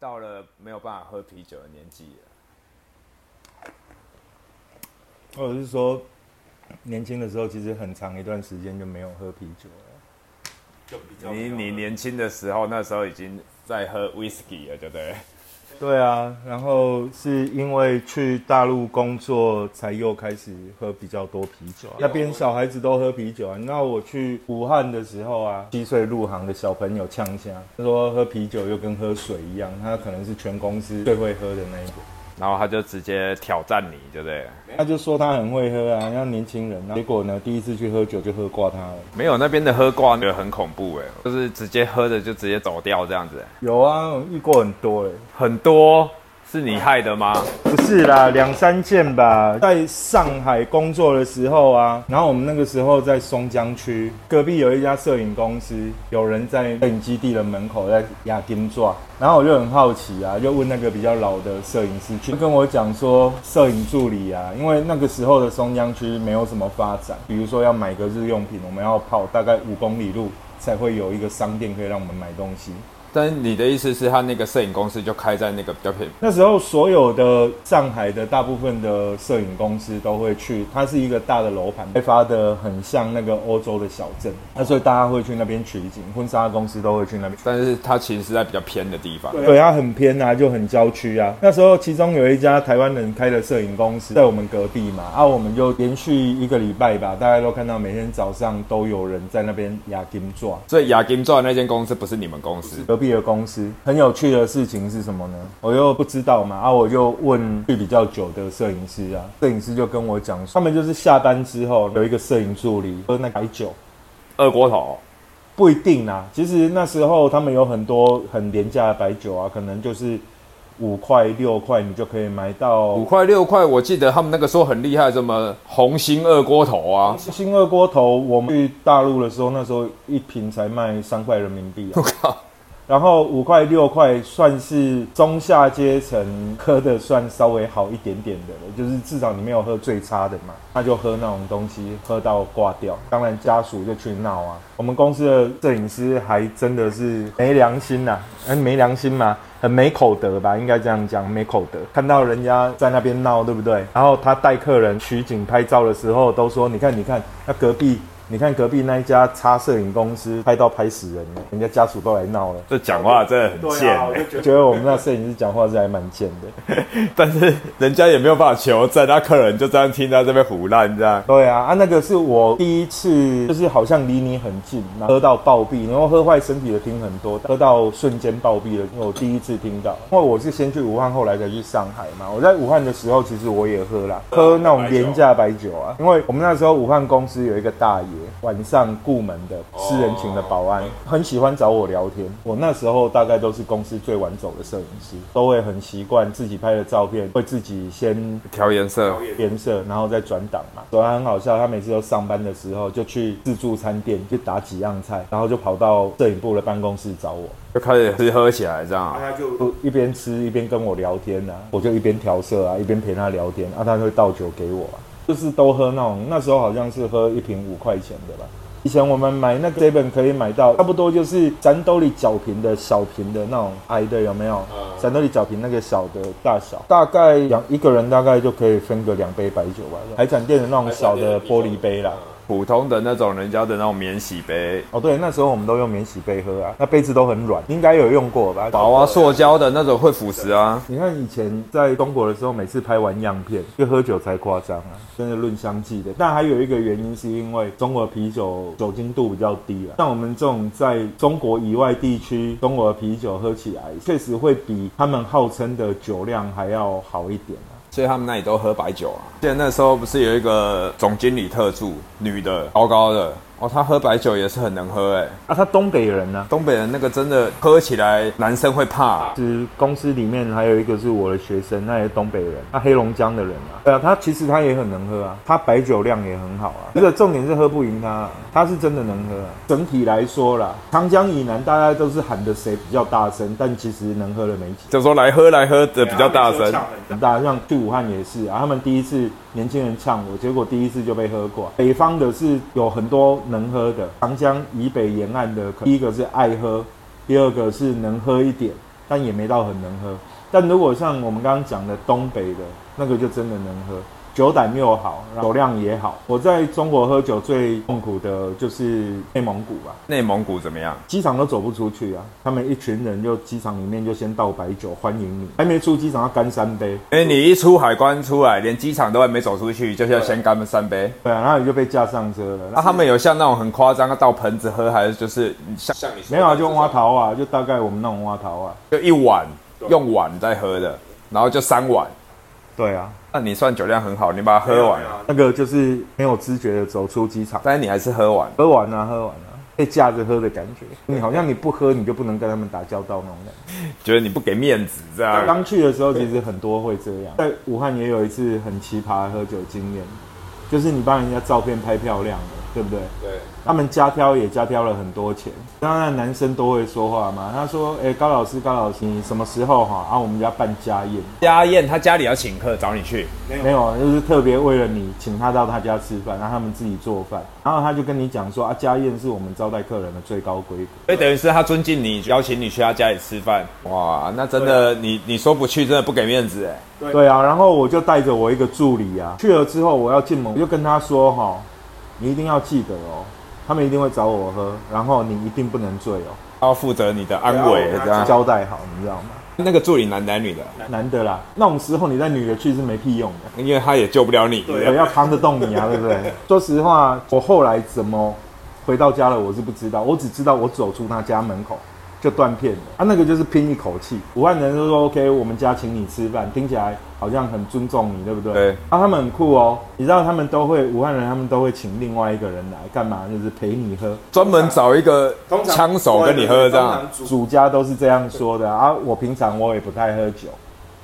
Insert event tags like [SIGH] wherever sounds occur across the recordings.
到了没有办法喝啤酒的年纪了。或者是说，年轻的时候其实很长一段时间就没有喝啤酒了。就比较你你年轻的时候，那时候已经在喝 whisky 了，对不对？对啊，然后是因为去大陆工作，才又开始喝比较多啤酒啊。那边小孩子都喝啤酒啊。那我去武汉的时候啊，七岁入行的小朋友呛下，他说喝啤酒又跟喝水一样，他可能是全公司最会喝的那一个。然后他就直接挑战你，对不对？他就说他很会喝啊，像年轻人啊。结果呢，第一次去喝酒就喝挂他了。没有那边的喝挂，觉得很恐怖哎，就是直接喝的就直接走掉这样子。有啊，我遇过很多哎，很多。是你害的吗？不是啦，两三件吧。在上海工作的时候啊，然后我们那个时候在松江区隔壁有一家摄影公司，有人在摄影基地的门口在压金抓，然后我就很好奇啊，就问那个比较老的摄影师，去跟我讲说，摄影助理啊，因为那个时候的松江区没有什么发展，比如说要买个日用品，我们要跑大概五公里路才会有一个商店可以让我们买东西。但你的意思是，他那个摄影公司就开在那个比较偏。那时候，所有的上海的大部分的摄影公司都会去。它是一个大的楼盘，开发的很像那个欧洲的小镇。那所以大家会去那边取景，婚纱公司都会去那边。但是它其实是在比较偏的地方。对，它很偏啊，就很郊区啊。那时候，其中有一家台湾人开的摄影公司在我们隔壁嘛，啊，我们就连续一个礼拜吧，大家都看到每天早上都有人在那边亚金钻。所以亚金钻那间公司不是你们公司。毕的公司很有趣的事情是什么呢？我又不知道嘛，啊，我就问去比较久的摄影师啊，摄影师就跟我讲，他们就是下班之后有一个摄影助理喝那白酒，二锅头不一定啊。其实那时候他们有很多很廉价的白酒啊，可能就是五块六块你就可以买到五块六块。我记得他们那个时候很厉害，什么红星二锅头啊，星二锅头，我们去大陆的时候，那时候一瓶才卖三块人民币啊。我靠！然后五块六块算是中下阶层喝的，算稍微好一点点的了，就是至少你没有喝最差的嘛，那就喝那种东西，喝到挂掉。当然家属就去闹啊。我们公司的摄影师还真的是没 [LAUGHS] 良心呐，哎，没良心嘛，很没口德吧，应该这样讲，没口德。看到人家在那边闹，对不对？然后他带客人取景拍照的时候，都说你看，你看，那隔壁。你看隔壁那一家差摄影公司拍到拍死人了，人家家属都来闹了。这讲话真的很贱，觉得我们那摄影师讲话是还蛮贱的。[LAUGHS] 但是人家也没有办法求证，那客人就这样听到这边胡乱这样。对啊，啊那个是我第一次，就是好像离你很近，喝到暴毙，然后喝坏身体的听很多，喝到瞬间暴毙了，我第一次听到。因为我是先去武汉，后来才去上海嘛。我在武汉的时候，其实我也喝啦，喝那种廉价白酒啊，因为我们那时候武汉公司有一个大爷。晚上雇门的私人请的保安很喜欢找我聊天。我那时候大概都是公司最晚走的摄影师，都会很习惯自己拍的照片，会自己先调颜色，颜色，然后再转档嘛。所以他很好笑，他每次都上班的时候就去自助餐店就打几样菜，然后就跑到摄影部的办公室找我，就开始吃喝起来这样。他就一边吃一边跟我聊天啊，我就一边调色啊，一边陪他聊天啊，他会倒酒给我。就是都喝那种，那时候好像是喝一瓶五块钱的吧。以前我们买那个 seven 可以买到差不多就是咱兜里角瓶的小瓶的那种矮的有没有？咱兜里角瓶那个小的大小，大概两一个人大概就可以分个两杯白酒吧。海产店的那种小的玻璃杯啦。普通的那种人家的那种免洗杯哦，对，那时候我们都用免洗杯喝啊，那杯子都很软，应该有用过吧？薄啊，塑胶的那种会腐蚀啊。你看以前在中国的时候，每次拍完样片，就喝酒才夸张啊，真的论香气的。但还有一个原因是因为中国啤酒酒精度比较低啊，像我们这种在中国以外地区，中国的啤酒喝起来确实会比他们号称的酒量还要好一点啊。所以他们那里都喝白酒啊。记得那时候不是有一个总经理特助，女的，高高的。哦，他喝白酒也是很能喝哎。啊，他东北人呢？东北人那个真的喝起来，男生会怕。是公司里面还有一个是我的学生，那也是东北人，他黑龙江的人啊。对啊，他其实他也很能喝啊，他白酒量也很好啊。这个重点是喝不赢他，他是真的能喝。整体来说啦，长江以南大家都是喊的谁比较大声，但其实能喝的没几。就说来喝来喝的比较大声，很大。像去武汉也是啊，他们第一次年轻人呛我，结果第一次就被喝过。北方的是有很多。能喝的长江以北沿岸的，第一个是爱喝，第二个是能喝一点，但也没到很能喝。但如果像我们刚刚讲的东北的那个，就真的能喝。酒胆又好，酒量也好。我在中国喝酒最痛苦的就是内蒙古吧。内蒙古怎么样？机场都走不出去啊！他们一群人就机场里面就先倒白酒欢迎你，还没出机场要干三杯。哎，你一出海关出来，连机场都还没走出去，就是要先干三杯。对啊，然后你就被架上车了。那他们有像那种很夸张，要倒盆子喝，还是就是像像你没有啊，就挖桃啊，就大概我们那种挖桃啊，就一碗用碗在喝的，然后就三碗。对啊。那你算酒量很好，你把它喝完，那个就是没有知觉的走出机场，但是你还是喝完，喝完啊，喝完啊，被架着喝的感觉，你好像你不喝你就不能跟他们打交道那种感觉，觉得你不给面子这样。刚去的时候其实很多会这样，在武汉也有一次很奇葩的喝酒经验，就是你帮人家照片拍漂亮的。对不对？对，他们加挑也加挑了很多钱。当然，男生都会说话嘛。他说：“哎，高老师，高老师，你什么时候哈？啊，我们家办家宴。家宴，他家里要请客，找你去？没有，就是特别为了你，请他到他家吃饭，让他们自己做饭。然后他就跟你讲说：啊，家宴是我们招待客人的最高规格。所以等于是他尊敬你，邀请你去他家里吃饭。哇，那真的，你你说不去，真的不给面子哎。对啊，然后我就带着我一个助理啊，去了之后我要进门，我就跟他说哈。你一定要记得哦，他们一定会找我喝，然后你一定不能醉哦。要负责你的安危，这样交代好，你知道吗？那个助理男男女的？男的啦。那种时候你带女的去是没屁用的，因为他也救不了你，对，要扛得动你啊，对不对？[LAUGHS] 说实话，我后来怎么回到家了，我是不知道，我只知道我走出他家门口。就断片了，啊，那个就是拼一口气。武汉人就说 OK，我们家请你吃饭，听起来好像很尊重你，对不对？对。啊，他们很酷哦，你知道他们都会武汉人，他们都会请另外一个人来干嘛？就是陪你喝，专门找一个枪手跟你喝这样。主家都是这样说的啊。我平常我也不太喝酒。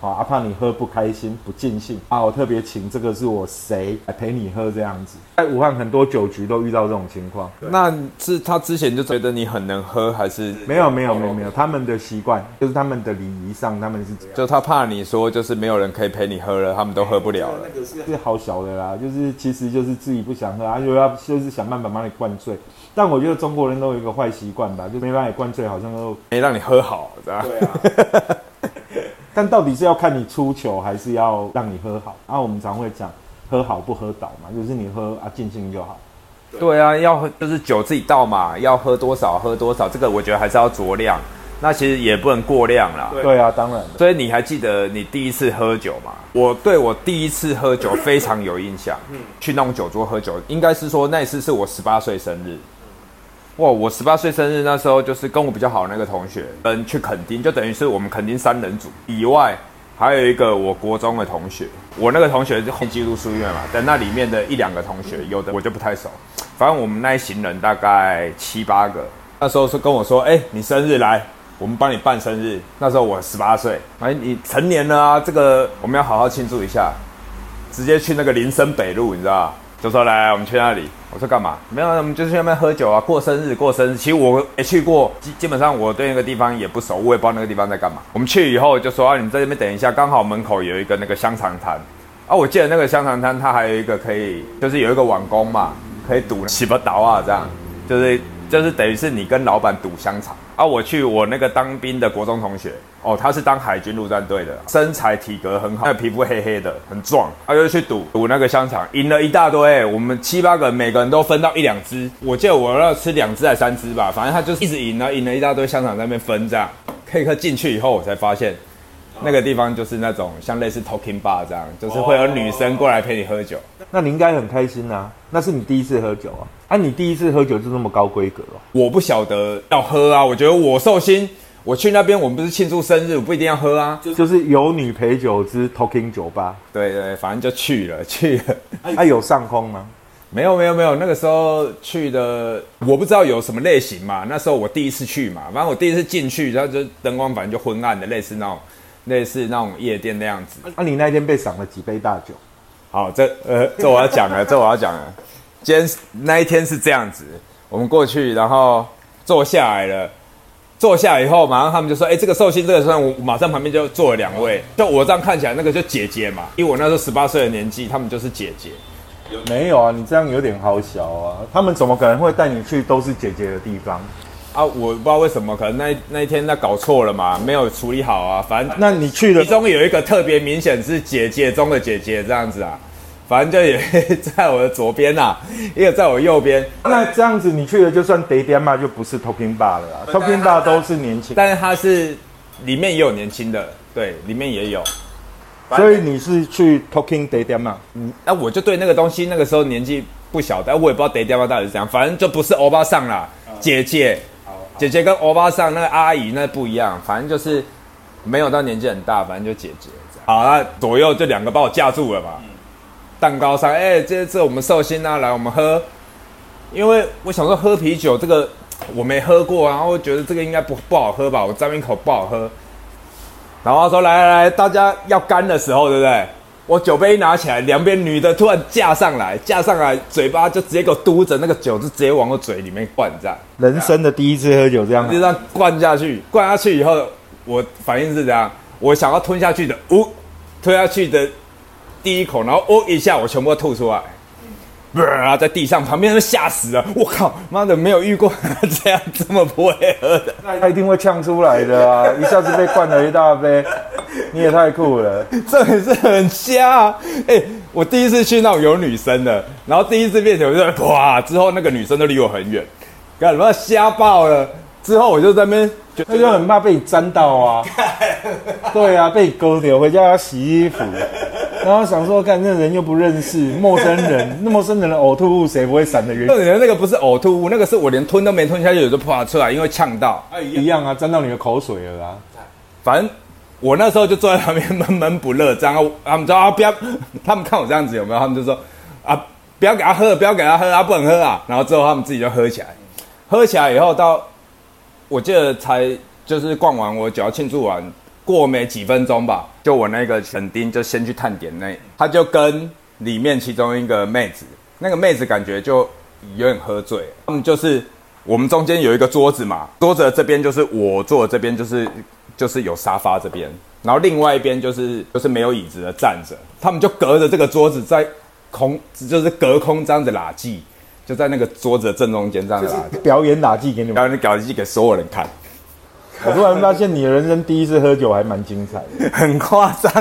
啊，怕你喝不开心、不尽兴啊！我特别请这个是我谁来陪你喝这样子。在武汉很多酒局都遇到这种情况。那是他之前就觉得你很能喝，还是没有没有没有没有？他们的习惯就是他们的礼仪上，他们是就他怕你说就是没有人可以陪你喝了，他们都喝不了了。那个是好小的啦，就是其实就是自己不想喝，啊，就要就是想办法把你灌醉。但我觉得中国人都有一个坏习惯吧，就没把你灌醉，好像都没让你喝好，对吧？对啊。但到底是要看你出球，还是要让你喝好？啊，我们常会讲喝好不喝倒嘛，就是你喝啊尽兴就好。对啊，要喝就是酒自己倒嘛，要喝多少喝多少，这个我觉得还是要酌量。那其实也不能过量啦。对啊，当然。所以你还记得你第一次喝酒吗？我对我第一次喝酒非常有印象。嗯，去那种酒桌喝酒，应该是说那一次是我十八岁生日。哇！我十八岁生日那时候，就是跟我比较好的那个同学，嗯，去垦丁，就等于是我们垦丁三人组以外，还有一个我国中的同学。我那个同学就记录书院嘛，但那里面的一两个同学，有的我就不太熟。反正我们那一行人大概七八个，那时候是跟我说：“哎，你生日来，我们帮你办生日。”那时候我十八岁，哎，你成年了啊，这个我们要好好庆祝一下，直接去那个林森北路，你知道就说来，我们去那里。我说干嘛？没有，我们就是去那边喝酒啊，过生日，过生日。其实我也去过，基基本上我对那个地方也不熟，我也不知道那个地方在干嘛。我们去以后就说啊，你们在这边等一下，刚好门口有一个那个香肠摊啊。我记得那个香肠摊它还有一个可以，就是有一个网工嘛，可以赌起不倒啊，这样就是。就是等于是你跟老板赌香肠啊！我去我那个当兵的国中同学哦，他是当海军陆战队的，身材体格很好，那皮肤黑黑的，很壮。他就去赌赌那个香肠，赢了一大堆。我们七八个每个人都分到一两只，我记得我要吃两只还三只吧，反正他就是一直赢了，赢了一大堆香肠在那边分这样。K 克进去以后，我才发现。那个地方就是那种像类似 talking bar 这样，就是会有女生过来陪你喝酒。那你应该很开心啊，那是你第一次喝酒啊？啊，你第一次喝酒就这么高规格哦？我不晓得要喝啊，我觉得我寿星，我去那边我们不是庆祝生日，我不一定要喝啊。就是有女陪酒之 talking 酒吧。对对，反正就去了 [LAUGHS] 去了。啊，有上空吗？没有没有没有，那个时候去的我不知道有什么类型嘛。那时候我第一次去嘛，反正我第一次进去，然后就灯光反正就昏暗的，类似那种。类似那种夜店那样子。那你那天被赏了几杯大酒？好，这呃，这我要讲了，这我要讲了。今天那一天是这样子，我们过去，然后坐下来了。坐下以后，马上他们就说：“哎，这个寿星，这个时候，我马上旁边就坐了两位。就我这样看起来，那个就姐姐嘛，因为我那时候十八岁的年纪，他们就是姐姐。没有啊，你这样有点好小啊。他们怎么可能会带你去都是姐姐的地方？啊，我不知道为什么，可能那那一天那搞错了嘛，没有处理好啊。反正那你去了其中有一个特别明显是姐姐中的姐姐这样子啊，反正就也 [LAUGHS] 在我的左边呐、一个在我右边，那这样子你去了就算 day 点嘛，就不是 talking bar 了啦。talking bar 都是年轻，但是它是里面也有年轻的，对，里面也有。所以你是去 talking day 点嘛？那我就对那个东西，那个时候年纪不小，但我也不知道得掉到底是怎样，反正就不是欧巴桑啦，姐姐，姐姐跟欧巴桑那个阿姨那不一样，反正就是没有到年纪很大，反正就姐姐这样。好，那左右就两个把我架住了嘛，蛋糕上，哎、这这我们寿星啊，来我们喝，因为我想说喝啤酒这个我没喝过，然后我觉得这个应该不不好喝吧，我沾一口不好喝，然后他说来来来，大家要干的时候，对不对？我酒杯一拿起来，两边女的突然架上来，架上来，嘴巴就直接给我嘟着，那个酒就直接往我嘴里面灌，这样。人生的第一次喝酒这样就，这样灌下去，灌下去以后，我反应是这样，我想要吞下去的，呜、吞下去的第一口，然后哦一下，我全部都吐出来。啊，在地上，旁边都吓死了！我靠，妈的，没有遇过这样这么不会喝的。他一定会呛出来的啊！一下子被灌了一大杯，你也太酷了。这也是很瞎啊！哎、我第一次去那种有女生的，然后第一次变酒就哇，之后那个女生都离我很远，干什么瞎爆了？之后我就在那边就他就很怕被你沾到啊。[LAUGHS] 对啊，被你勾掉，回家要洗衣服。然后想说，看这人又不认识，陌生人，[LAUGHS] 那陌生人的呕吐物谁不会闪的远？重点那个不是呕吐物，那个是我连吞都没吞下去，我就啪出来，因为呛到。一样啊，沾到你的口水了啊。反正我那时候就坐在旁边闷闷不乐，这样他们说啊不要，他们看我这样子有没有？他们就说啊不要给他喝，不要给他喝，他不能喝啊。然后之后他们自己就喝起来，喝起来以后到我记得才就是逛完我只要庆祝完，过没几分钟吧，就我那个沈丁就先去探点那，他就跟里面其中一个妹子，那个妹子感觉就有点喝醉，他们就是我们中间有一个桌子嘛，桌子的这边就是我坐的这边就是就是有沙发这边，然后另外一边就是就是没有椅子的站着，他们就隔着这个桌子在空就是隔空这样子拉技，就在那个桌子的正中间这样子拉，表演打技给你们。然后你搞技给所有人看。我突然发现你的人生第一次喝酒还蛮精彩的。[LAUGHS] 很夸张。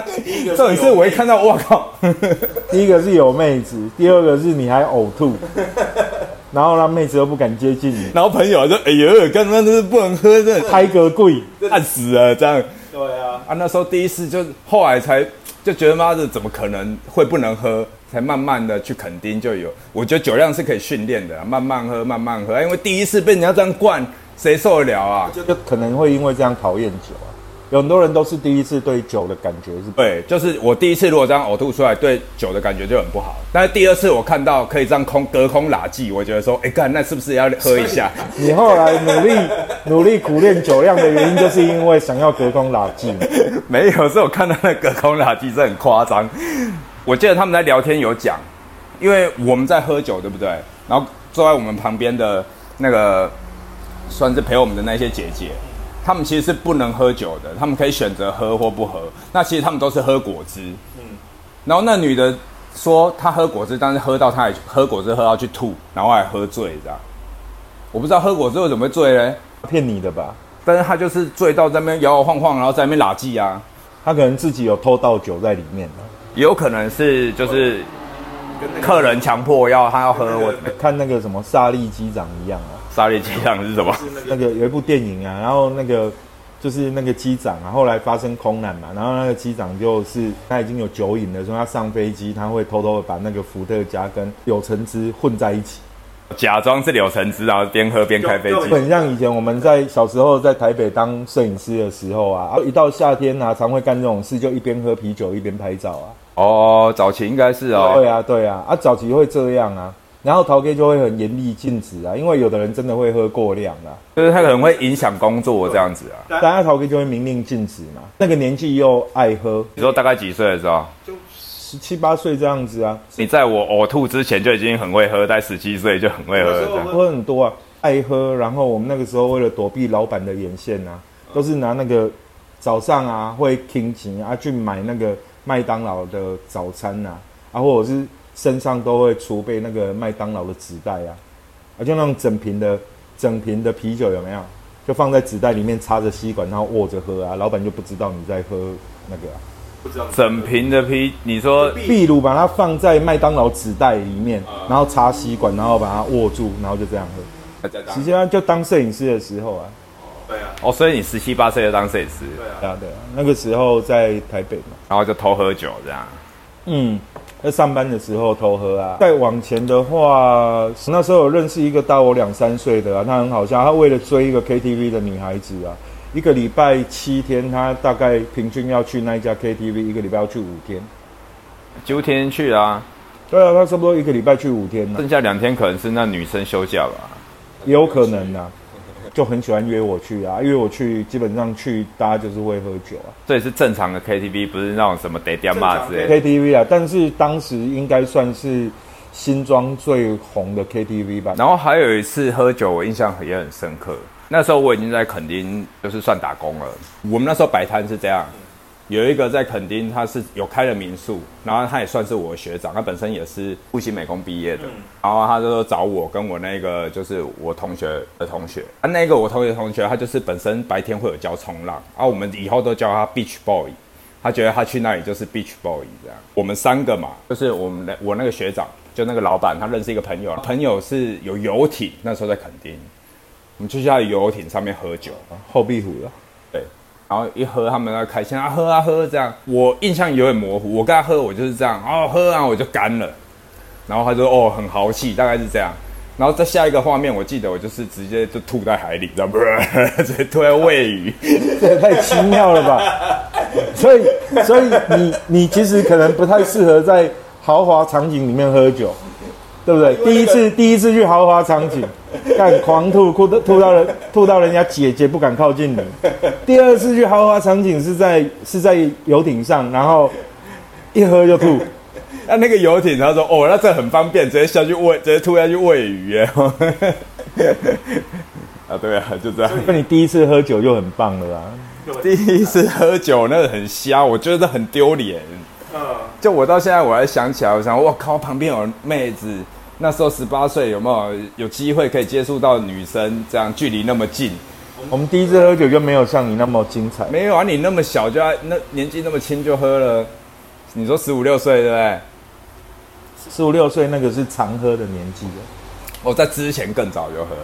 重点是我一看到，我靠，[LAUGHS] 第一个是有妹子，第二个是你还呕吐，[LAUGHS] 然后让妹子都不敢接近你，然后朋友就哎呦，刚刚就是不能喝，这开个柜。烂死了这样。对啊，啊，那时候第一次就后来才就觉得妈的怎么可能会不能喝，才慢慢的去肯定就有。我觉得酒量是可以训练的，慢慢喝，慢慢喝。因为第一次被人家这样灌，谁受得了啊？就可能会因为这样讨厌酒啊。有很多人都是第一次对酒的感觉是对，就是我第一次如果这样呕吐出来，对酒的感觉就很不好。但是第二次我看到可以这样空隔空拉技，我觉得说，哎干，那是不是要喝一下？你后来努力努力苦练酒量的原因，就是因为想要隔空拉近。[LAUGHS] 没有，是我看到那隔空垃圾是很夸张。我记得他们在聊天有讲，因为我们在喝酒，对不对？然后坐在我们旁边的那个算是陪我们的那些姐姐，她们其实是不能喝酒的，她们可以选择喝或不喝。那其实她们都是喝果汁。嗯。然后那女的说她喝果汁，但是喝到她也喝果汁喝到去吐，然后还喝醉这样。我不知道喝果汁为什么会醉嘞，骗你的吧？但是她就是醉到在那边摇摇晃晃，然后在那边拉技啊。她可能自己有偷倒酒在里面啊也有可能是就是客人强迫要他要喝我看那个什么萨利机长一样啊，沙利机长是什么？[LAUGHS] 那个有一部电影啊，然后那个就是那个机长啊，后来发生空难嘛，然后那个机长就是他已经有酒瘾了，所以他上飞机他会偷偷的把那个伏特加跟柳橙汁混在一起，假装是柳橙汁，然后边喝边开飞就机。很像以前我们在小时候在台北当摄影师的时候啊，一到夏天啊，常会干这种事，就一边喝啤酒一边拍照啊。哦，早期应该是哦。对啊，对啊，啊，早期会这样啊，然后陶 K 就会很严厉禁止啊，因为有的人真的会喝过量啊，就是他可能会影响工作这样子啊。大家陶 K 就会明令禁止嘛。那个年纪又爱喝，你说大概几岁的时候？十七八岁这样子啊，你在我呕吐之前就已经很会喝，在十七岁就很会喝了这样。喝很多啊，爱喝。然后我们那个时候为了躲避老板的眼线啊，都是拿那个早上啊会听钱啊去买那个麦当劳的早餐啊，啊或者是身上都会储备那个麦当劳的纸袋啊，啊就那种整瓶的整瓶的啤酒有没有？就放在纸袋里面，插着吸管，然后握着喝啊。老板就不知道你在喝那个啊。不知道。整瓶的啤，你说，秘鲁把它放在麦当劳纸袋里面，然后插吸管，然后把它握住，然后就这样喝。实际上就当摄影师的时候啊。对啊。哦，所以你十七八岁就当摄影师。对啊，对啊。那个时候在台北嘛，然后就偷喝酒这样。嗯。在上班的时候偷喝啊！再往前的话，那时候有认识一个大我两三岁的啊，他很好笑。他为了追一个 KTV 的女孩子啊，一个礼拜七天，他大概平均要去那一家 KTV，一个礼拜要去五天，九天去啊。对啊，他差不多一个礼拜去五天，剩下两天可能是那女生休假吧，也有可能啊。就很喜欢约我去啊，约我去，基本上去大家就是会喝酒啊。这也是正常的 KTV，不是那种什么得掉嘛之类 KTV 啊。但是当时应该算是新庄最红的 KTV 吧。然后还有一次喝酒，我印象也很深刻。那时候我已经在垦丁，就是算打工了。我们那时候摆摊是这样。有一个在垦丁，他是有开了民宿，然后他也算是我的学长，他本身也是复兴美工毕业的，然后他就找我跟我那个就是我同学的同学，啊，那个我同学同学他就是本身白天会有教冲浪，啊，我们以后都叫他 Beach Boy，他觉得他去那里就是 Beach Boy 这样。我们三个嘛，就是我们的我那个学长，就那个老板，他认识一个朋友，朋友是有游艇，那时候在垦丁，我们就去他的游艇上面喝酒，后壁湖了。然后一喝，他们在开心啊，喝啊喝这样。我印象有点模糊，我跟他喝，我就是这样，哦喝啊，我就干了。然后他说哦很豪气，大概是这样。然后再下一个画面，我记得我就是直接就吐在海里，知道不？[LAUGHS] 直接吐在喂鱼，这也太奇妙了吧！所以所以你你其实可能不太适合在豪华场景里面喝酒。对不对？第一次第一次去豪华场景，[LAUGHS] 干狂吐，吐到吐到人吐到人家姐姐不敢靠近你。第二次去豪华场景是在是在游艇上，然后一喝就吐。[LAUGHS] 那那个游艇他说哦，那这很方便，直接下去喂，直接吐下去喂鱼耶。[LAUGHS] 啊，对啊，就这样。那你第一次喝酒就很棒了啦。第一次喝酒那个很瞎，我觉得很丢脸。就我到现在我还想起来，我想我靠，旁边有妹子。那时候十八岁，有没有有机会可以接触到女生？这样距离那么近，我们第一次喝酒就没有像你那么精彩。没有啊，你那么小就那年纪那么轻就喝了，你说十五六岁对不对？十五六岁那个是常喝的年纪我在之前更早就喝，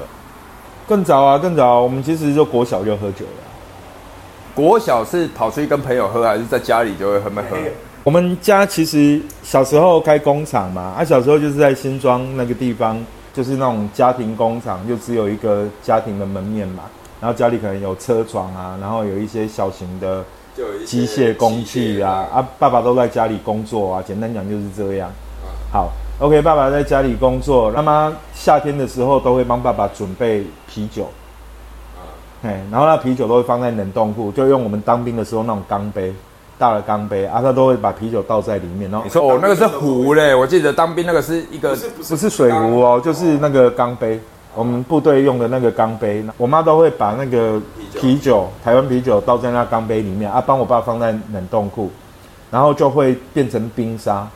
更早啊，更早。我们其实就国小就喝酒了。国小是跑出去跟朋友喝，还是在家里就会喝没喝？我们家其实小时候开工厂嘛，啊，小时候就是在新庄那个地方，就是那种家庭工厂，就只有一个家庭的门面嘛。然后家里可能有车床啊，然后有一些小型的机械工具啊，啊，爸爸都在家里工作啊。简单讲就是这样。好，OK，爸爸在家里工作，那么夏天的时候都会帮爸爸准备啤酒。哎，然后那啤酒都会放在冷冻库，就用我们当兵的时候那种钢杯。大的钢杯啊，他都会把啤酒倒在里面。然后你说哦，那个是壶嘞，我记得当兵那个是一个不是水壶哦，就是那个钢杯，我们部队用的那个钢杯。我妈都会把那个啤酒，台湾啤酒倒在那钢杯里面啊，帮我爸放在冷冻库，然后就会变成冰沙，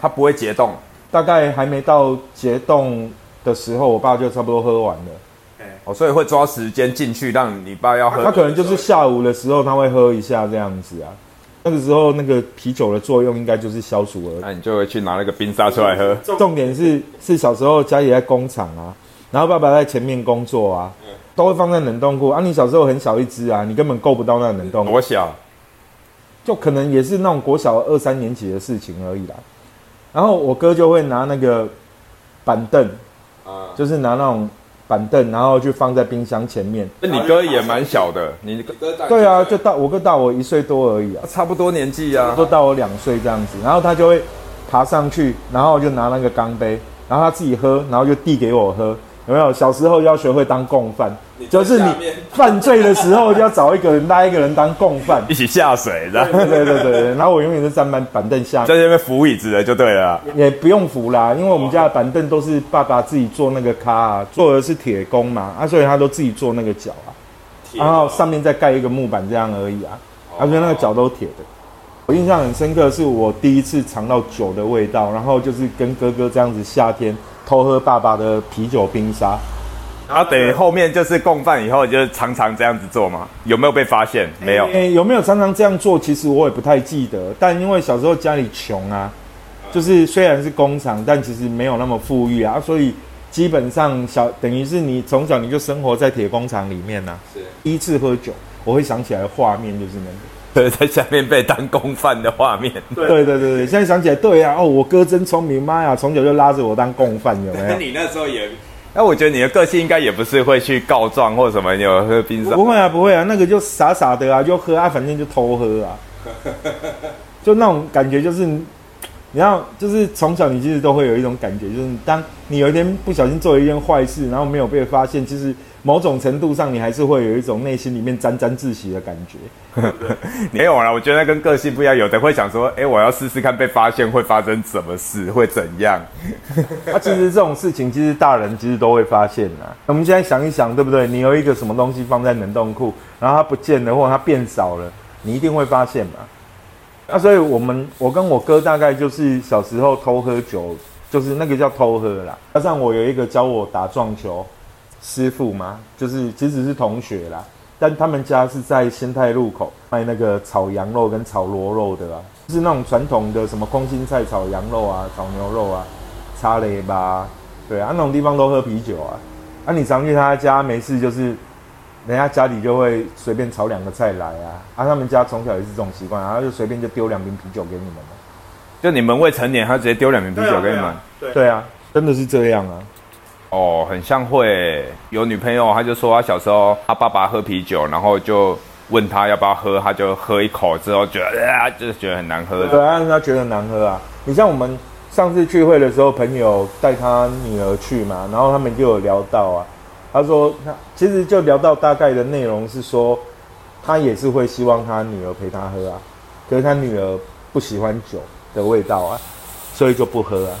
它不会结冻。大概还没到结冻的时候，我爸就差不多喝完了。哦，所以会抓时间进去，让你爸要喝。他可能就是下午的时候他会喝一下这样子啊。那个时候，那个啤酒的作用应该就是消暑而已。那你就会去拿那个冰沙出来喝。重点是，是小时候家里在工厂啊，然后爸爸在前面工作啊，都会放在冷冻库啊。你小时候很小一只啊，你根本够不到那冷冻。多小？就可能也是那种国小二三年级的事情而已啦。然后我哥就会拿那个板凳，啊，就是拿那种。板凳，然后就放在冰箱前面。那你哥也蛮小的，你哥对啊，就大我哥大我一岁多而已啊，差不多年纪啊，都大我两岁这样子。然后他就会爬上去，然后就拿那个钢杯，然后他自己喝，然后就递给我喝。有没有小时候要学会当共犯？就是你犯罪的时候，就要找一个人拉一个人当共犯，[LAUGHS] 一起下水，对对对对。然后我永远是站板板凳下，在那边扶椅子的就对了。也不用扶啦，因为我们家的板凳都是爸爸自己做那个咖啊，做的是铁工嘛，啊，所以他都自己做那个脚啊，然后上面再盖一个木板这样而已啊，而且那个脚都铁的。我印象很深刻，是我第一次尝到酒的味道，然后就是跟哥哥这样子夏天偷喝爸爸的啤酒冰沙。然后等于后面就是共犯以后，就是常常这样子做吗？有没有被发现？没有。诶，有没有常常这样做？其实我也不太记得。但因为小时候家里穷啊，就是虽然是工厂，但其实没有那么富裕啊，所以基本上小等于是你从小你就生活在铁工厂里面呐。是。第一次喝酒，我会想起来的画面就是那个。对，在下面被当共犯的画面。对对对对，现在想起来，对啊，哦，我哥真聪明，妈呀，从小就拉着我当共犯，有没有？[LAUGHS] 你那时候也。那我觉得你的个性应该也不是会去告状或什么，有喝冰沙？不会啊，不会啊，那个就傻傻的啊，就喝啊，反正就偷喝啊，[LAUGHS] 就那种感觉就是，你要就是从小你其实都会有一种感觉，就是当你有一天不小心做了一件坏事，然后没有被发现，其实。某种程度上，你还是会有一种内心里面沾沾自喜的感觉。[LAUGHS] 没有啊，我觉得跟个性不一样。有的会想说：“哎，我要试试看被发现会发生什么事，会怎样？” [LAUGHS] 啊，其实这种事情，其实大人其实都会发现的。我们现在想一想，对不对？你有一个什么东西放在冷冻库，然后它不见了，或者它变少了，你一定会发现嘛。那所以我们，我跟我哥大概就是小时候偷喝酒，就是那个叫偷喝啦。加上我有一个教我打撞球。师傅嘛，就是其实是同学啦，但他们家是在新泰路口卖那个炒羊肉跟炒螺肉的啊，就是那种传统的什么空心菜炒羊肉啊、炒牛肉啊、叉雷吧，对啊，那种地方都喝啤酒啊。啊，你常去他家没事，就是人家家里就会随便炒两个菜来啊。啊，他们家从小也是这种习惯，然后就随便就丢两瓶啤酒给你们就你们未成年，他直接丢两瓶啤酒给你们？对啊，真的是这样啊。哦，很像会有女朋友，他就说他小时候他爸爸喝啤酒，然后就问他要不要喝，他就喝一口之后觉得啊，就是觉得很难喝。对啊，他觉得难喝啊。你像我们上次聚会的时候，朋友带他女儿去嘛，然后他们就有聊到啊，他说他其实就聊到大概的内容是说，他也是会希望他女儿陪他喝啊，可是他女儿不喜欢酒的味道啊，所以就不喝啊。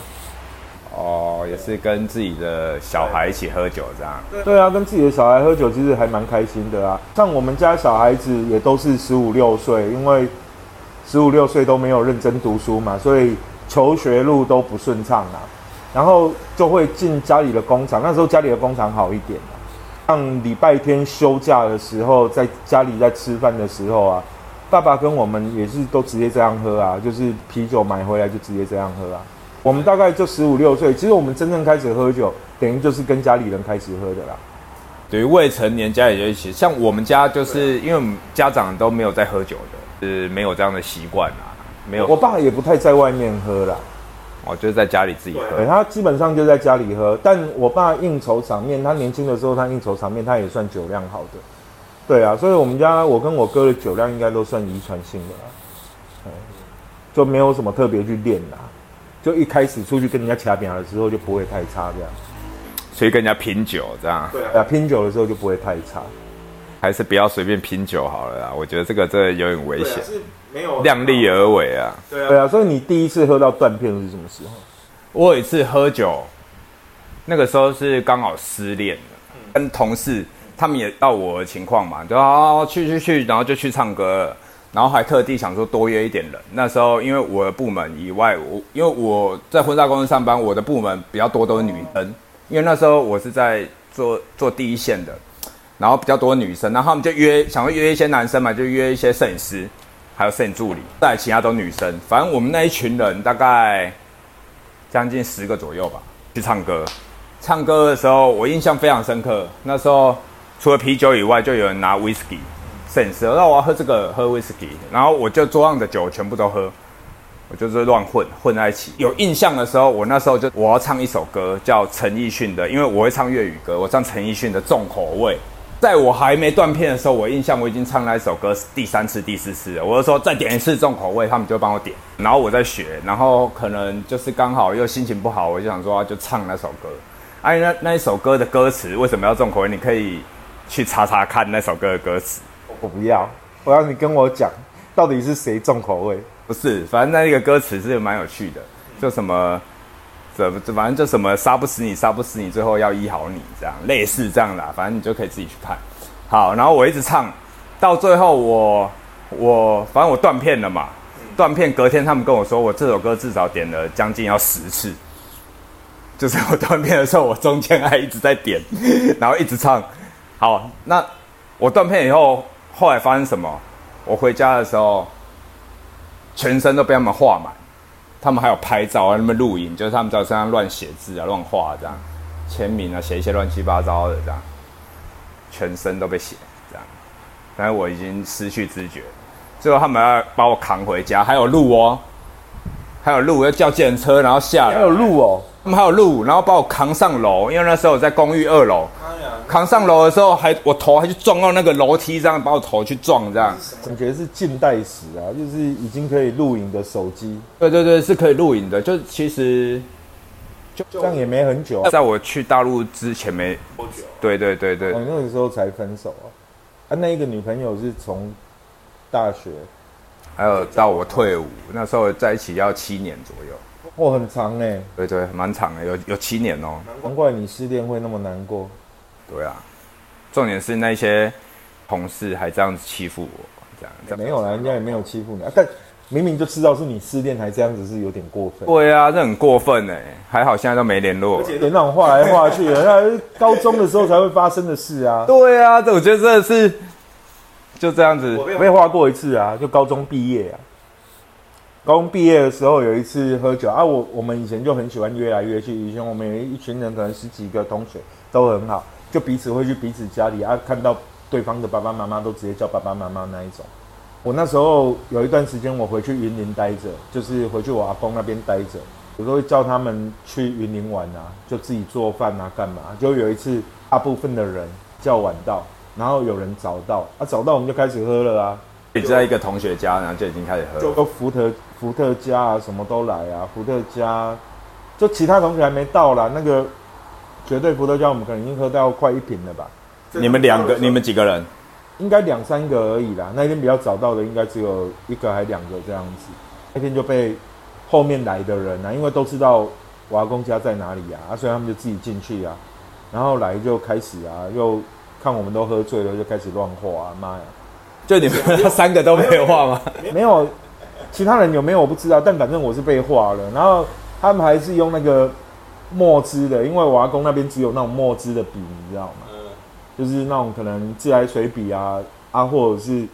哦，也是跟自己的小孩一起喝酒这样。对啊，跟自己的小孩喝酒其实还蛮开心的啊。像我们家小孩子也都是十五六岁，因为十五六岁都没有认真读书嘛，所以求学路都不顺畅啊。然后就会进家里的工厂，那时候家里的工厂好一点啊。像礼拜天休假的时候，在家里在吃饭的时候啊，爸爸跟我们也是都直接这样喝啊，就是啤酒买回来就直接这样喝啊。我们大概就十五六岁，其实我们真正开始喝酒，等于就是跟家里人开始喝的啦。对于未成年家里就一起，像我们家就是因为我们家长都没有在喝酒的，是没有这样的习惯啊，没有。我爸也不太在外面喝啦，哦，就是在家里自己喝。他基本上就在家里喝，但我爸应酬场面，他年轻的时候他应酬场面，他也算酒量好的。对啊，所以我们家我跟我哥的酒量应该都算遗传性的啦，就没有什么特别去练啦。就一开始出去跟人家掐扁的时候就不会太差这样，所以跟人家拼酒这样，对啊，拼酒的时候就不会太差，还是不要随便拼酒好了啦。我觉得这个真的有点危险，是没有量力而为啊。对啊，对啊。所以你第一次喝到断片是什么时候？我有一次喝酒，那个时候是刚好失恋跟同事他们也到我的情况嘛，就啊去去去，然后就去唱歌。然后还特地想说多约一点人。那时候因为我的部门以外，我因为我在婚纱公司上班，我的部门比较多都是女生。因为那时候我是在做做第一线的，然后比较多女生，然后他们就约想要约一些男生嘛，就约一些摄影师，还有摄影助理，再其他都女生。反正我们那一群人大概将近十个左右吧，去唱歌。唱歌的时候我印象非常深刻，那时候除了啤酒以外，就有人拿 whisky。摄影师，那我要喝这个，喝威士忌，然后我就桌上的酒全部都喝，我就是乱混混在一起。有印象的时候，我那时候就我要唱一首歌，叫陈奕迅的，因为我会唱粤语歌，我唱陈奕迅的《重口味》。在我还没断片的时候，我印象我已经唱那一首歌第三次、第四次了。我就说再点一次重口味，他们就帮我点，然后我在学，然后可能就是刚好又心情不好，我就想说就唱那首歌。哎，那那一首歌的歌词为什么要重口味？你可以去查查看那首歌的歌词。我不要，我要你跟我讲，到底是谁重口味？不是，反正那一个歌词是蛮有趣的，就什么，怎么反正就什么杀不死你，杀不死你，最后要医好你，这样类似这样的，反正你就可以自己去看。好，然后我一直唱，到最后我我反正我断片了嘛，断片隔天他们跟我说，我这首歌至少点了将近要十次，就是我断片的时候，我中间还一直在点，然后一直唱。好，那我断片以后，后来发生什么？我回家的时候，全身都被他们画满，他们还有拍照啊，那边录影，就是他们在身上乱写字啊、乱画这样，签名啊，写一些乱七八糟的这样，全身都被写这样。但是我已经失去知觉，最后他们要把我扛回家，还有路哦，还有路要叫计程车，然后下来，还有路哦。他们还有路，然后把我扛上楼，因为那时候我在公寓二楼。扛上楼的时候，还我头还去撞到那个楼梯，这样把我头去撞，这样。感觉是近代史啊，就是已经可以录影的手机。对对对，是可以录影的。就其实，就这样也没很久。在我去大陆之前没多久。对对对对。我那个时候才分手啊。啊，那一个女朋友是从大学，还有到我退伍，那时候在一起要七年左右。哦，很长哎，对对，蛮长的，有有七年哦。难怪你失恋会那么难过。对啊，重点是那些同事还这样子欺负我，这样。没有啦，人家也没有欺负你啊。但明明就知道是你失恋，还这样子是有点过分。对啊，这很过分哎。还好现在都没联络。而且那种画来画去的，那高中的时候才会发生的事啊。对啊，这我觉得真的是就这样子。我被画过一次啊，就高中毕业啊。高中毕业的时候有一次喝酒啊，我我们以前就很喜欢约来约去，以前我们有一群人，可能十几个同学都很好，就彼此会去彼此家里啊，看到对方的爸爸妈妈都直接叫爸爸妈妈那一种。我那时候有一段时间我回去云林待着，就是回去我阿公那边待着，有时候会叫他们去云林玩啊，就自己做饭啊，干嘛？就有一次大部分的人叫晚到，然后有人早到啊，早到我们就开始喝了啊。你在一个同学家，然后就已经开始喝，就福特福特加啊，什么都来啊。福特加，就其他同学还没到啦。那个绝对福特家，我们可能已经喝到快一瓶了吧？你们两个，你们几个人？应该两三个而已啦。那一天比较早到的，应该只有一个还两个这样子。那天就被后面来的人啊，因为都知道瓦工家在哪里啊，所以他们就自己进去啊，然后来就开始啊，又看我们都喝醉了，就开始乱画啊，妈呀！就你们 [LAUGHS] 三个都没有画吗？没有，其他人有没有我不知道，但反正我是被画了。然后他们还是用那个墨汁的，因为我阿公那边只有那种墨汁的笔，你知道吗？嗯，就是那种可能自来水笔啊啊，或者是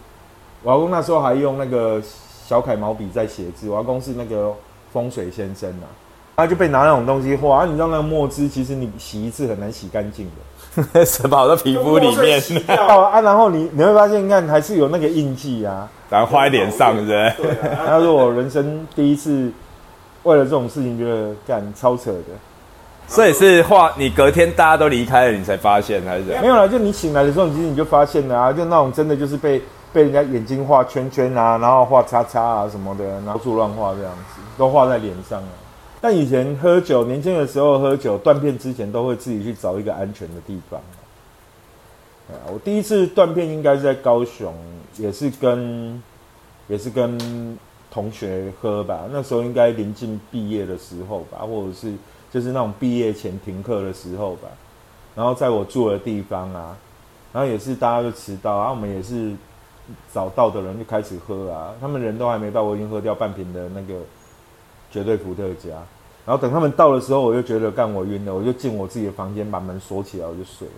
我阿公那时候还用那个小楷毛笔在写字。我阿公是那个风水先生啊，他就被拿那种东西画啊。你知道那个墨汁其实你洗一次很难洗干净的。[LAUGHS] 什跑到皮肤里面啊，然后你你会发现，你看还是有那个印记啊，然后画在脸上，是不是？他说我人生第一次为了这种事情，觉得干超扯的。所以是画你隔天大家都离开了，你才发现还是？没有啦，就你醒来的时候，其实你就发现了啊，就那种真的就是被被人家眼睛画圈圈啊，然后画叉叉啊什么的，然后处乱画这样子，都画在脸上了。但以前喝酒，年轻的时候喝酒断片之前，都会自己去找一个安全的地方。我第一次断片应该是在高雄，也是跟也是跟同学喝吧。那时候应该临近毕业的时候吧，或者是就是那种毕业前停课的时候吧。然后在我住的地方啊，然后也是大家都迟到，然后我们也是早到的人就开始喝啊。他们人都还没到，我已经喝掉半瓶的那个。绝对伏特加，然后等他们到的时候，我就觉得干我晕了，我就进我自己的房间，把门锁起来，我就睡了。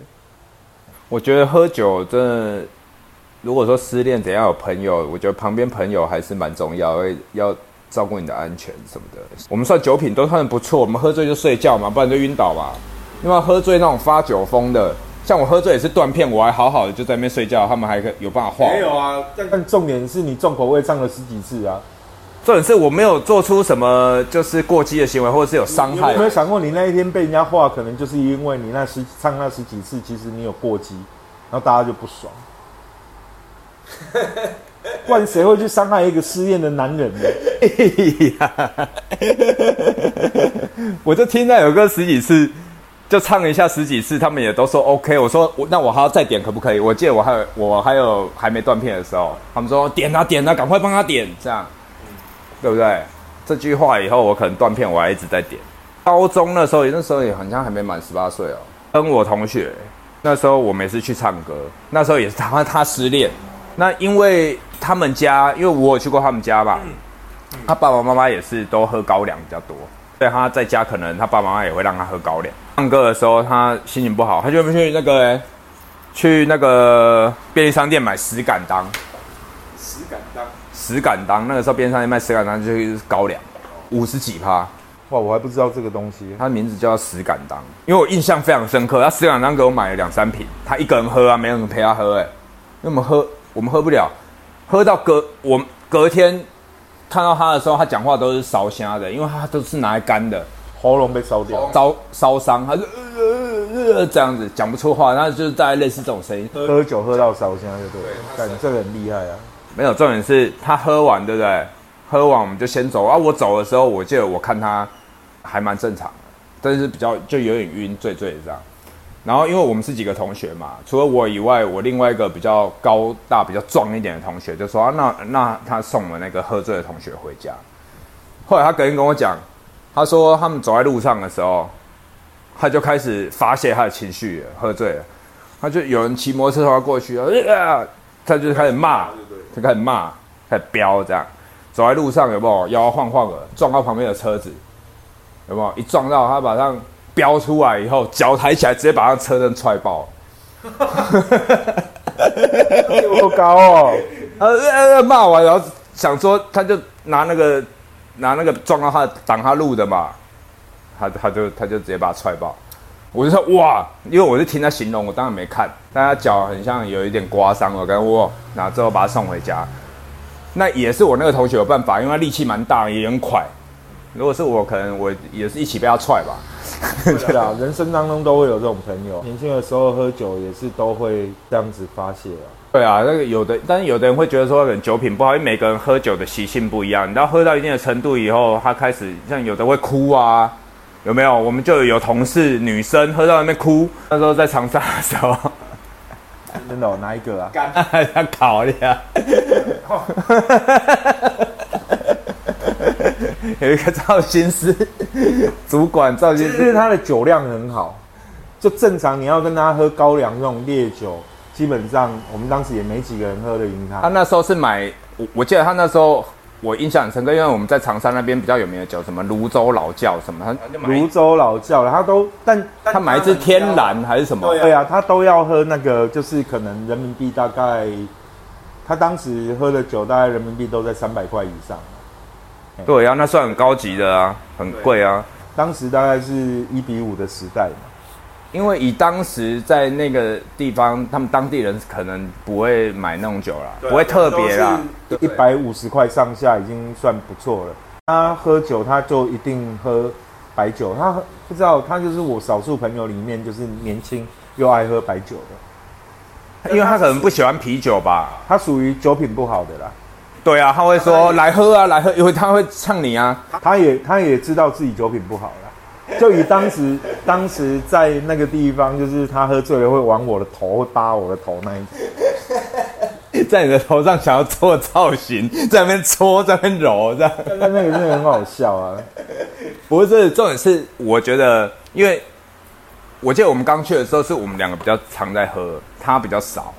我觉得喝酒真的，如果说失恋，得要有朋友，我觉得旁边朋友还是蛮重要，要照顾你的安全什么的。我们算酒品都算不错，我们喝醉就睡觉嘛，不然就晕倒吧。另外喝醉那种发酒疯的，像我喝醉也是断片，我还好好的就在那边睡觉，他们还可有办法画。没有啊，但重点是你重口味唱了十几次啊。重点是我没有做出什么就是过激的行为，或者是有伤害。有没有想过，你那一天被人家画，可能就是因为你那十唱那十几次，其实你有过激，然后大家就不爽。[LAUGHS] 不然谁会去伤害一个失恋的男人呢？[LAUGHS] 我就听到有个十几次，就唱一下十几次，他们也都说 OK。我说我那我还要再点可不可以？我记得我还有我还有还没断片的时候，他们说点啊点啊，赶快帮他点这样。对不对？这句话以后我可能断片，我还一直在点。高中那时候，那时候也好像还没满十八岁哦。跟我同学，那时候我每次去唱歌，那时候也是他他失恋。那因为他们家，因为我有去过他们家吧，他爸爸妈妈也是都喝高粱比较多。所以，他在家可能他爸爸妈妈也会让他喝高粱。唱歌的时候他心情不好，他就会去那个去那个便利商店买石敢当。石敢当，石敢当，那个时候便利商店卖石敢当就是高粱，五十几趴。哇，我还不知道这个东西。它的名字叫石敢当，因为我印象非常深刻。他石敢当给我买了两三瓶，他一个人喝啊，没有人陪他喝哎。因为我们喝，我们喝不了，喝到隔我隔天看到他的时候，他讲话都是烧瞎的，因为他都是拿来干的，喉咙被烧掉，烧烧伤，他就呃呃呃这样子讲不出话，然后就是大概类似这种声音。喝酒喝到烧瞎就对，感觉这个很厉害啊。没有重点是他喝完对不对？喝完我们就先走啊。我走的时候，我记得我看他。还蛮正常的，但是比较就有点晕，醉醉的这样。然后因为我们是几个同学嘛，除了我以外，我另外一个比较高大、比较壮一点的同学就说：“啊，那那他送了那个喝醉的同学回家。”后来他隔天跟我讲，他说他们走在路上的时候，他就开始发泄他的情绪，喝醉了，他就有人骑摩托车他过去，啊，[LAUGHS] 他就开始骂，他开始骂，开始飙这样。走在路上有没有摇摇晃晃的撞到旁边的车子？有没有一撞到他，马上飙出来以后，脚抬起来，直接把他车灯踹爆。[LAUGHS] 多高哦！[LAUGHS] 呃，骂完然后想说，他就拿那个拿那个撞到他挡他路的嘛，他他就他就直接把他踹爆。我就说哇，因为我是听他形容，我当然没看，但他脚很像有一点刮伤了，跟我，然后之后把他送回家。那也是我那个同学有办法，因为他力气蛮大，也很快。如果是我，可能我也是一起被他踹吧。[LAUGHS] 对啊，人生当中都会有这种朋友。年轻的时候喝酒也是都会这样子发泄啊。对啊，那个有的，但是有的人会觉得说，可能酒品不好，因为每个人喝酒的习性不一样。你知道，喝到一定的程度以后，他开始像有的会哭啊，有没有？我们就有同事女生喝到那边哭，那时候在长沙的时候，真的哪一个啊？[LAUGHS] 干，他考的呀。有一个造型师 [LAUGHS] 主管，造型师他的酒量很好，就正常你要跟他喝高粱这种烈酒，基本上我们当时也没几个人喝得赢他。他那时候是买，我我记得他那时候我印象很深刻，因为我们在长沙那边比较有名的酒，什么泸州老窖什么，他泸州老窖他都，但他买一支天然还是什么？对啊，他都要喝那个，就是可能人民币大概，他当时喝的酒大概人民币都在三百块以上。对呀，那算很高级的啊，很贵啊。当时大概是一比五的时代嘛，因为以当时在那个地方，他们当地人可能不会买那种酒啦，不会特别啦。一百五十块上下已经算不错了。他喝酒，他就一定喝白酒。他不知道，他就是我少数朋友里面就是年轻又爱喝白酒的，因为他可能不喜欢啤酒吧，他属于酒品不好的啦。对啊，他会说来喝啊，来喝，因为他会呛你啊。他也他也知道自己酒品不好了，就以当时 [LAUGHS] 当时在那个地方，就是他喝醉了会往我的头，会扒我的头那一种，[LAUGHS] 在你的头上想要做造型，在那边搓，在那边揉，这样。那那个真的很好笑啊。不是，重点是我觉得，因为我记得我们刚去的时候，是我们两个比较常在喝，他比较少。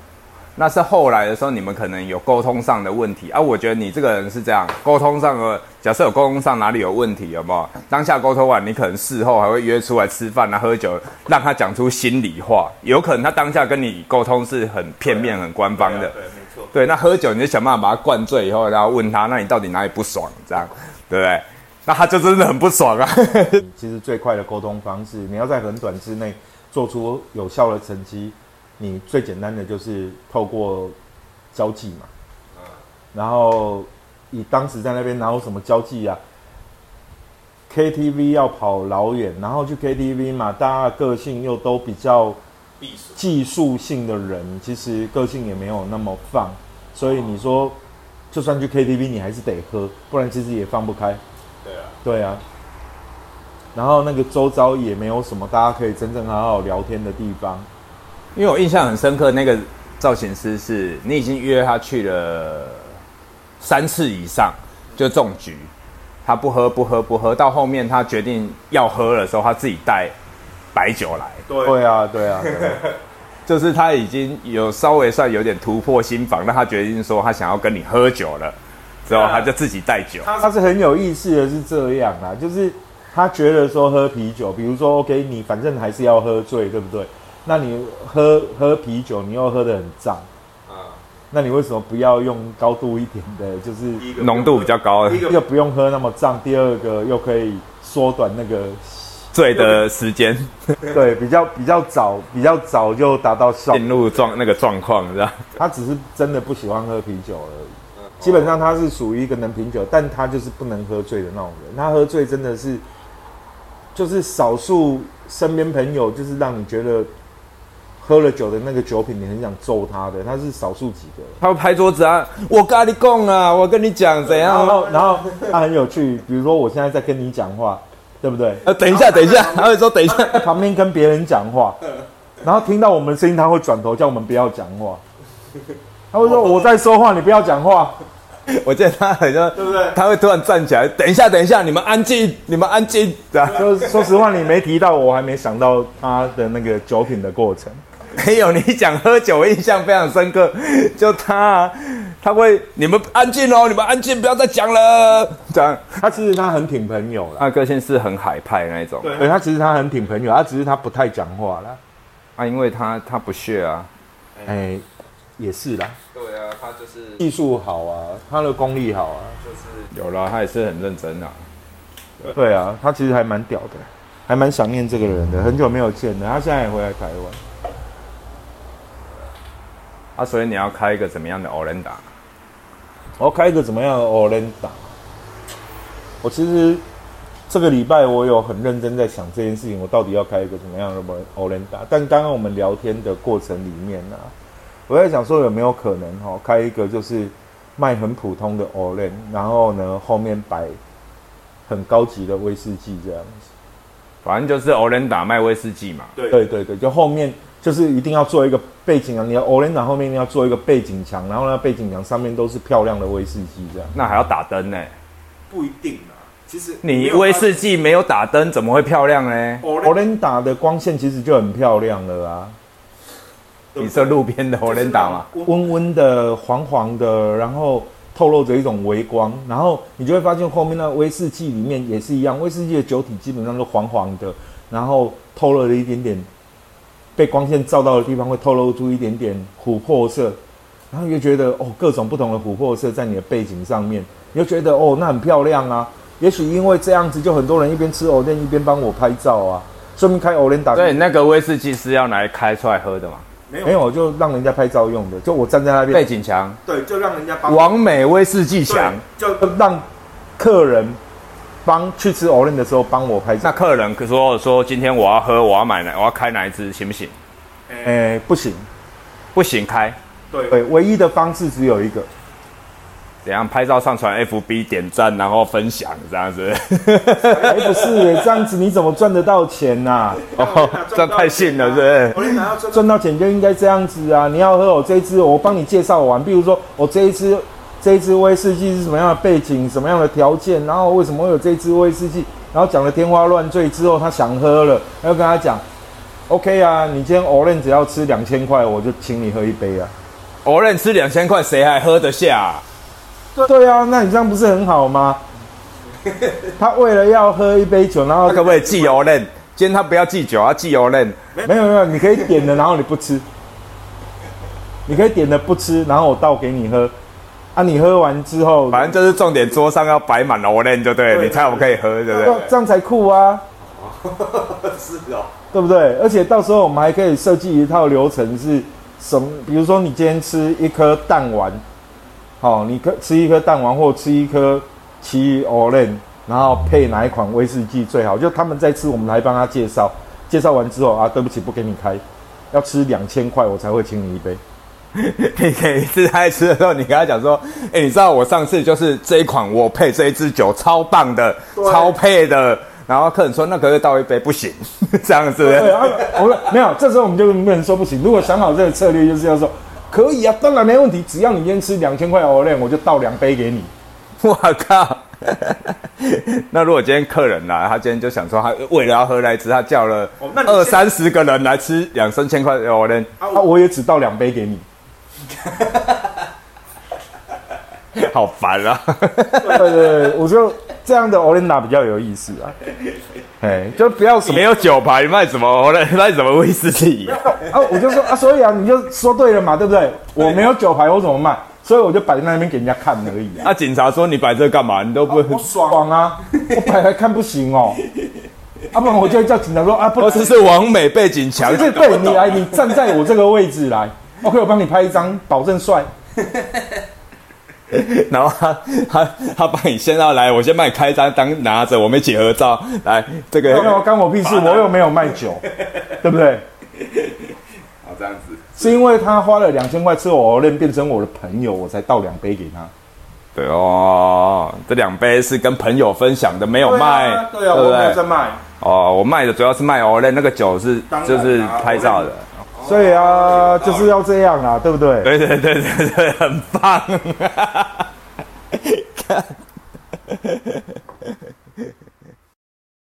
那是后来的时候，你们可能有沟通上的问题啊。我觉得你这个人是这样，沟通上的假设有沟通上哪里有问题，有没有？当下沟通完，你可能事后还会约出来吃饭啊、喝酒，让他讲出心里话。有可能他当下跟你沟通是很片面、很官方的。对，没错。对，那喝酒你就想办法把他灌醉以后，然后问他，那你到底哪里不爽？这样，对不对？那他就真的很不爽啊。[LAUGHS] 其实最快的沟通方式，你要在很短之内做出有效的成绩。你最简单的就是透过交际嘛，然后你当时在那边哪有什么交际啊？KTV 要跑老远，然后去 KTV 嘛，大家个性又都比较技术性的人，其实个性也没有那么放，所以你说就算去 KTV，你还是得喝，不然其实也放不开。对啊，对啊。然后那个周遭也没有什么大家可以真正好好聊天的地方。因为我印象很深刻，那个造型师是你已经约他去了三次以上，就中局，他不喝不喝不喝，到后面他决定要喝的时候，他自己带白酒来。对啊，对啊，[LAUGHS] 就是他已经有稍微算有点突破心防，那他决定说他想要跟你喝酒了，之后他就自己带酒。他是很有意思的是这样啊，就是他觉得说喝啤酒，比如说 OK，你反正还是要喝醉，对不对？那你喝喝啤酒，你又喝得很胀，啊，那你为什么不要用高度一点的，就是浓度比较高的？第一个不用喝那么胀，第二个又可以缩短那个醉的时间，[LAUGHS] 对，比较比较早，比较早就达到进入状那个状况，是吧？他只是真的不喜欢喝啤酒而已，基本上他是属于一个能品酒，但他就是不能喝醉的那种人。他喝醉真的是，就是少数身边朋友，就是让你觉得。喝了酒的那个酒品，你很想揍他的，他是少数几个。他会拍桌子啊！我跟你讲啊，我跟你讲怎样。然后，然后他很有趣，比如说我现在在跟你讲话，对不对？呃，等一下，等一下，他会说等一下，在旁边跟别人讲话，然后听到我们声音，他会转头叫我们不要讲话。他会说我在说话，你不要讲话。我记得他好像对不对？他会突然站起来，等一下，等一下，你们安静，你们安静。就说实话，你没提到，我还没想到他的那个酒品的过程。没有，你讲喝酒，我印象非常深刻。就他，他会你们安静哦，你们安静，不要再讲了。这样，他其实他很挺朋友了，他个性是很海派那种。对，他其实他很挺朋友，他只是他不太讲话了。啊，因为他他不屑啊。哎，也是啦。对啊，他就是技术好啊，他的功力好啊，就是有了，他也是很认真啊。对啊，他其实还蛮屌的，还蛮想念这个人的，很久没有见了，他现在也回来台湾。啊，所以你要开一个怎么样的 o l e n d a 我要开一个怎么样的 o l e n d a 我其实这个礼拜我有很认真在想这件事情，我到底要开一个怎么样的 o l e n d a 但刚刚我们聊天的过程里面呢，我在想说有没有可能哈，开一个就是卖很普通的 o l e n 然后呢后面摆很高级的威士忌这样子。反正就是 o l e n d a 卖威士忌嘛。对对对对，就后面。就是一定要做一个背景啊！你的 o e d a 后面一定要做一个背景墙，然后呢，背景墙上面都是漂亮的威士忌，这样。那还要打灯呢？不一定啊。其实你威士忌没有打灯，怎么会漂亮呢 o e d a 的光线其实就很漂亮了啊。你说路边的 o e d a 吗？温温的、黄黄的，然后透露着一种微光，然后你就会发现后面那威士忌里面也是一样，威士忌的酒体基本上都黄黄的，然后透露了一点点。被光线照到的地方会透露出一点点琥珀色，然后你就觉得哦，各种不同的琥珀色在你的背景上面，你就觉得哦，那很漂亮啊。也许因为这样子，就很多人一边吃藕莲一边帮我拍照啊。说明开藕莲打对，那个威士忌是要来开出来喝的嘛？没有，没有，就让人家拍照用的。就我站在那边背景墙，对，就让人家帮完美威士忌墙，就让客人。帮去吃 o l i n 的时候帮我拍照。那客人可说说今天我要喝，我要买奶，我要开哪一支，行不行？诶，不行，不行开。对对，唯一的方式只有一个，怎样拍照上传 FB 点赞，然后分享这样子。哎，不是这样子，你怎么赚得到钱呐？哦，这太信了，是不是？赚到钱就应该这样子啊！你要喝我这一支，我帮你介绍完。比如说我这一支。这一支威士忌是什么样的背景，什么样的条件，然后为什么会有这支威士忌？然后讲的天花乱坠之后，他想喝了，要跟他讲，OK 啊，你今天 o r e n 只要吃两千块，我就请你喝一杯啊。o r e n 吃两千块，谁还喝得下？对啊，那你这样不是很好吗？他为了要喝一杯酒，然后可不可以寄 o r e n 今天他不要忌酒，他忌 o r e n 没有没有，你可以点的，然后你不吃，你可以点的不吃，然后我倒给你喝。啊，你喝完之后，反正就是重点，桌上要摆满 o l e n 就对，你才我可以喝，对不对？这样才酷啊！[LAUGHS] 是哦，对不对？而且到时候我们还可以设计一套流程，是什么？比如说你今天吃一颗蛋丸，好，你可吃一颗蛋丸，或吃一颗奇 o l e n 然后配哪一款威士忌最好？就他们在吃，我们来帮他介绍。介绍完之后啊，对不起，不给你开，要吃两千块，我才会请你一杯。[LAUGHS] 你可以吃在吃的时候，你跟他讲说：“哎，你知道我上次就是这一款，我配这一支酒超棒的，超配的。”然后客人说：“那可是倒一杯不行，[LAUGHS] 这样子。”对啊，我们没有，这时候我们就不能说不行。如果想好这个策略，就是要说可以啊，当然没问题，只要你今天吃两千块欧链，我就倒两杯给你。我靠！[LAUGHS] 那如果今天客人来，他今天就想说，他为了要喝来吃，他叫了二三十个人来吃两三千块欧链，啊，我也只倒两杯给你。[LAUGHS] 好烦啊！对对，我就这这样的 Olenda 比较有意思啊。哎，就不要什么没有酒牌卖什么 [LAUGHS] 卖什么威士忌啊？我就说啊，所以啊，你就说对了嘛，对不对？我没有酒牌，我怎么卖？所以我就摆在那边给人家看而已啊。啊，警察说你摆这干嘛？你都不不爽啊！我摆来看不行哦。啊，不然我就叫警察说啊，不，这是王美背景墙，是对，你来，你站在我这个位置来，OK，我帮你拍一张，保证帅。[LAUGHS] 然后他他他帮你先要来，我先帮你开一张，当拿着我们结合照来。这个没有干我屁事，我又没有卖酒，[LAUGHS] 对不对？好，这样子是因为他花了两千块吃我练变成我的朋友，我才倒两杯给他。对哦，这两杯是跟朋友分享的，没有卖，对啊，我没有在卖。哦，我卖的主要是卖哦，那那个酒是就是拍照的。所以啊，就是要这样啊，对不对？对对对对对，很棒。[LAUGHS]